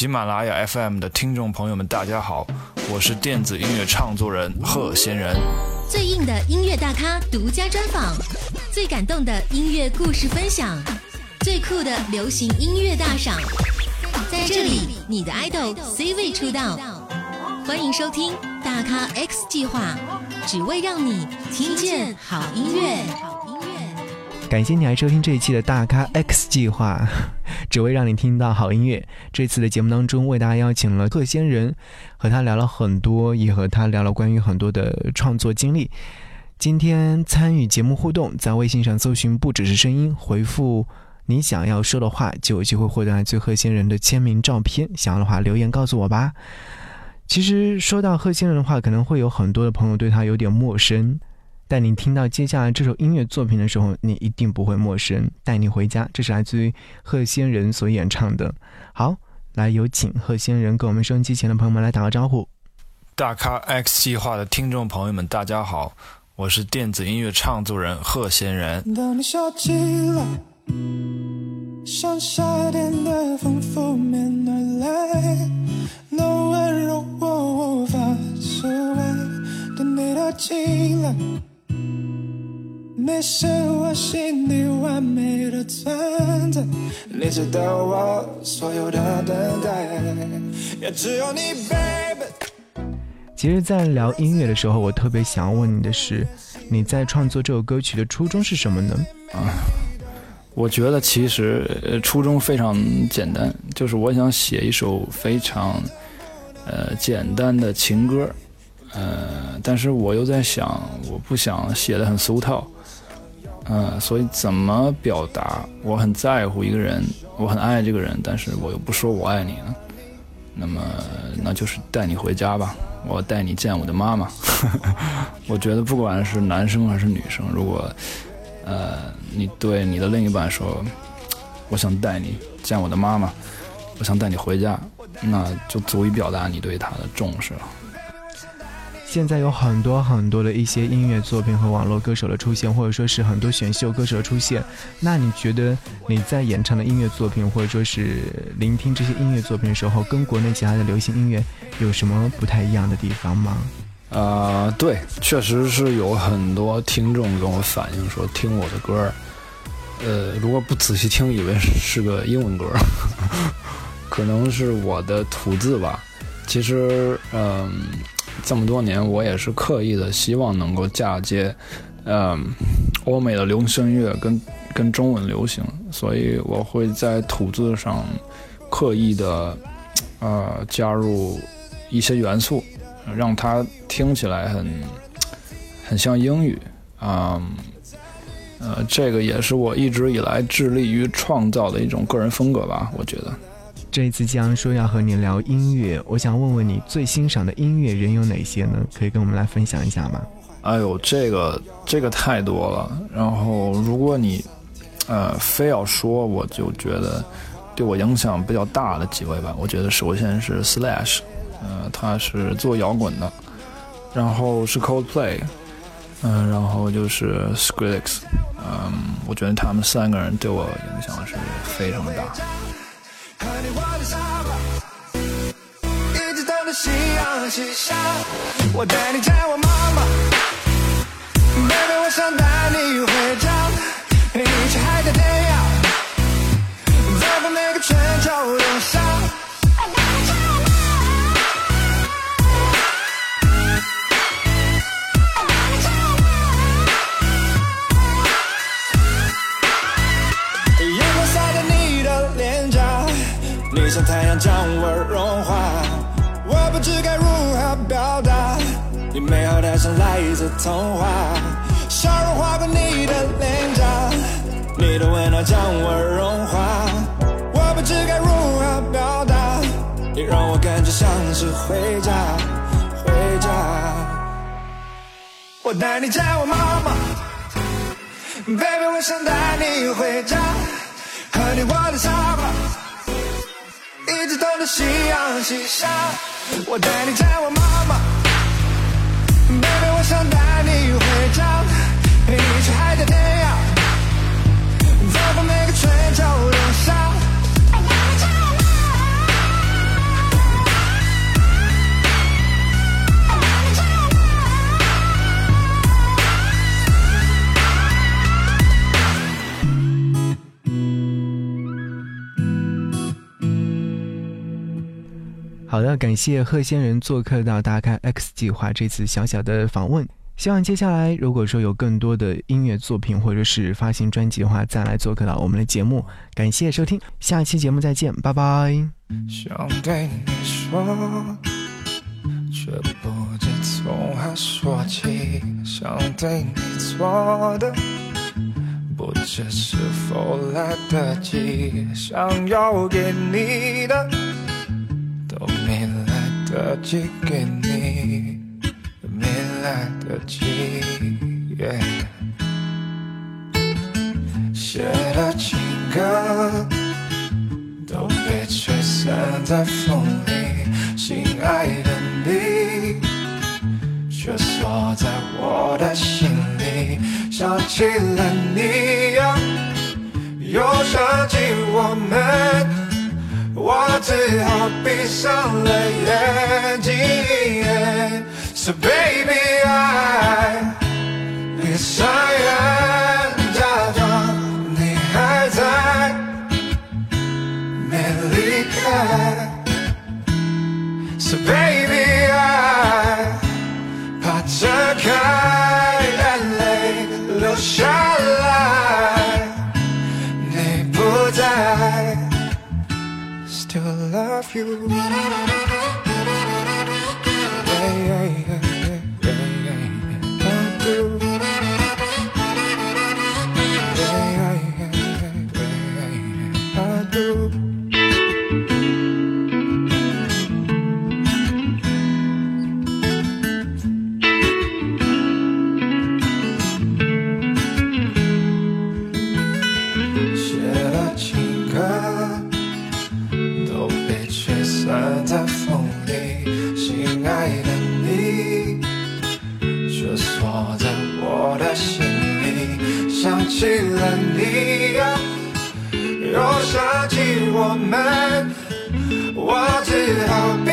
喜马拉雅 FM 的听众朋友们，大家好，我是电子音乐唱作人贺仙人。最硬的音乐大咖独家专访，最感动的音乐故事分享，最酷的流行音乐大赏，在这里，你的 idol C 位出道。欢迎收听大咖 X 计划，只为让你听见好音乐。感谢你来收听这一期的大咖 X 计划，只为让你听到好音乐。这次的节目当中，为大家邀请了贺仙人，和他聊了很多，也和他聊了关于很多的创作经历。今天参与节目互动，在微信上搜寻“不只是声音”，回复你想要说的话，就有机会获得来自贺仙人的签名照片。想要的话，留言告诉我吧。其实说到贺仙人的话，可能会有很多的朋友对他有点陌生。但你听到接下来这首音乐作品的时候，你一定不会陌生。带你回家，这是来自于贺仙人所演唱的。好，来有请贺仙人跟我们收音机前的朋友们来打个招呼。大咖 X 计划的听众朋友们，大家好，我是电子音乐唱作人贺仙人。当你笑起来，像夏天的风拂面而来，那温柔我无法释怀，等你的进来。你是我心里完美的存在，你值得我所有的等待，也只有你，baby。其实，在聊音乐的时候，我特别想要问你的是，你在创作这首歌曲的初衷是什么呢？啊，我觉得其实初衷非常简单，就是我想写一首非常呃简单的情歌，呃，但是我又在想，我不想写的很俗套。嗯，所以怎么表达我很在乎一个人，我很爱这个人，但是我又不说我爱你呢？那么，那就是带你回家吧，我带你见我的妈妈。我觉得不管是男生还是女生，如果呃你对你的另一半说，我想带你见我的妈妈，我想带你回家，那就足以表达你对他的重视了。现在有很多很多的一些音乐作品和网络歌手的出现，或者说是很多选秀歌手的出现。那你觉得你在演唱的音乐作品，或者说是聆听这些音乐作品的时候，跟国内其他的流行音乐有什么不太一样的地方吗？啊，对，确实是有很多听众跟我反映说，听我的歌，呃，如果不仔细听，以为是个英文歌，可能是我的吐字吧。其实，嗯。这么多年，我也是刻意的希望能够嫁接，嗯，欧美的流行音乐跟跟中文流行，所以我会在吐字上刻意的，呃，加入一些元素，让它听起来很很像英语，啊，呃，这个也是我一直以来致力于创造的一种个人风格吧，我觉得。这一次既然说要和你聊音乐，我想问问你最欣赏的音乐人有哪些呢？可以跟我们来分享一下吗？哎呦，这个这个太多了。然后如果你呃非要说，我就觉得对我影响比较大的几位吧。我觉得首先是 Slash，呃，他是做摇滚的，然后是 Coldplay，嗯，然后就是 Skrillex，嗯，我觉得他们三个人对我影响是非常大。放夕阳，我带你见我妈妈。Baby，我想带你回家，陪你去海角天涯，走过每个春秋冬夏。阳光洒在你的脸颊，你像太阳将。你美好的像来自童话，笑容划过你的脸颊，你的温暖将我融化，我不知该如何表达，你让我感觉像是回家，回家。我带你见我妈妈，baby，我想带你回家，和你窝在沙发。一直等着夕阳西下，我带你见我妈妈好的，感谢贺仙人做客到大咖 X 计划这次小小的访问。希望接下来如果说有更多的音乐作品或者是发行专辑的话，再来做客到我们的节目。感谢收听，下期节目再见，拜拜。想对你说，却不知从何说起。想对你做的，不知是否来得及。想要给你的，来得及给你。没来得及，写的情歌都被吹散在风里，心爱的你却锁在我的心里。想起了你呀，又想起我们。我只好闭上了眼睛。So baby I 闭上眼，假装你还在，没离开。So baby I 怕睁开眼泪流下来，love you. Yeah, yeah, yeah, yeah, yeah, yeah, I do. how